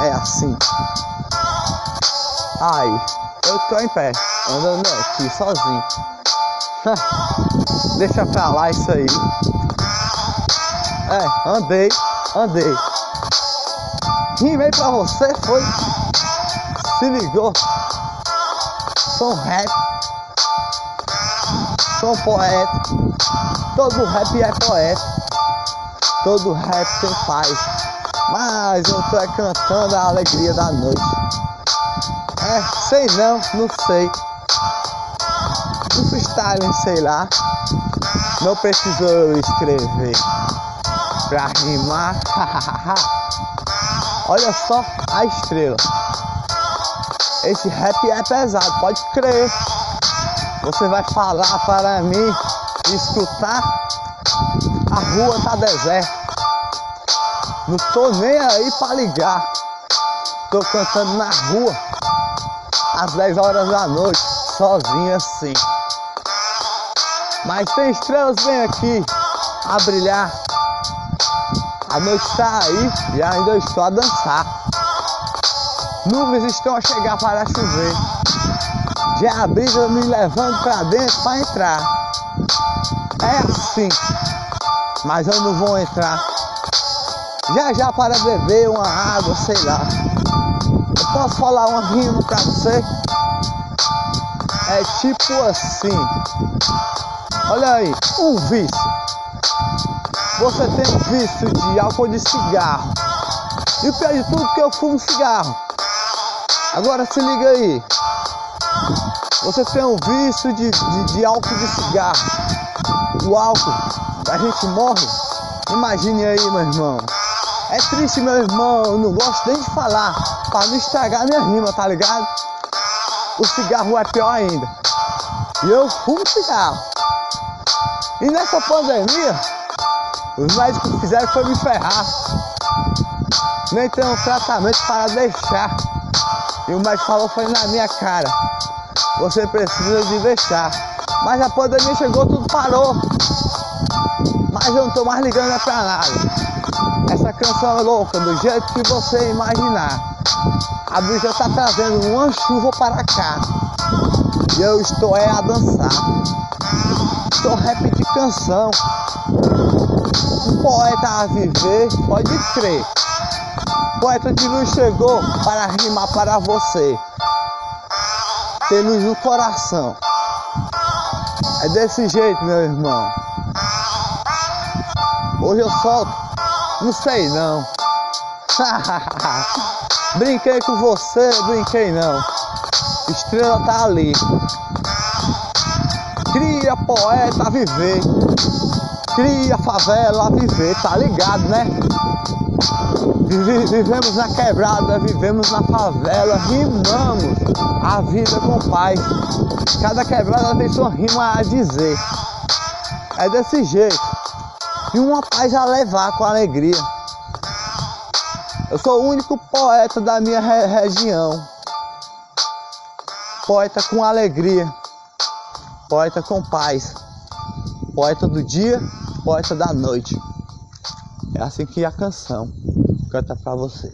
É assim. Aí, eu tô em pé, andando aqui sozinho. Deixa pra lá isso aí. É, andei, andei. Rimei pra você, foi? Se ligou? Sou rap. Sou poeta. Todo rap é poeta. Todo rap tem paz. Mas eu tô cantando a alegria da noite. É, sei não, não sei. No freestyle, sei lá. Não precisou escrever pra rimar. Olha só a estrela. Esse rap é pesado, pode crer. Você vai falar para mim, escutar. A rua tá deserta. Não tô nem aí pra ligar. Tô cantando na rua às 10 horas da noite, sozinho assim. Mas tem estrelas bem aqui a brilhar. A noite está aí e ainda estou a dançar. Nuvens estão a chegar para chover. Já a brisa me levando para dentro para entrar. É assim, mas eu não vou entrar. Já já para beber uma água, sei lá. Eu posso falar uma rima pra você? É tipo assim. Olha aí, um vício. Você tem um vício de álcool de cigarro. E o pior de tudo que eu fumo cigarro. Agora se liga aí. Você tem um vício de, de, de álcool de cigarro. O álcool, a gente morre. Imagine aí, meu irmão. É triste, meu irmão, eu não gosto nem de falar, para não estragar minha rima, tá ligado? O cigarro é pior ainda. E eu fumo cigarro. E nessa pandemia, os médicos fizeram foi me ferrar. Nem tem um tratamento para deixar. E o médico falou foi na minha cara. Você precisa de deixar. Mas a pandemia chegou, tudo parou. Mas eu não tô mais ligando é pra nada. Essa canção é louca, do jeito que você imaginar. A brisa tá trazendo uma chuva para cá. E eu estou é a dançar. Estou rap de canção. Um poeta a viver, pode crer. Poeta de luz chegou para rimar para você. Ter luz no coração. É desse jeito, meu irmão. Hoje eu solto não sei não. brinquei com você, brinquei não. Estrela tá ali. Cria poeta viver. Cria favela viver, tá ligado, né? Vivemos na quebrada, vivemos na favela, rimamos a vida com paz. Cada quebrada tem sua rima a dizer. É desse jeito e uma paz a levar com alegria. Eu sou o único poeta da minha re região. Poeta com alegria, poeta com paz, poeta do dia, poeta da noite. É assim que a canção canta pra você.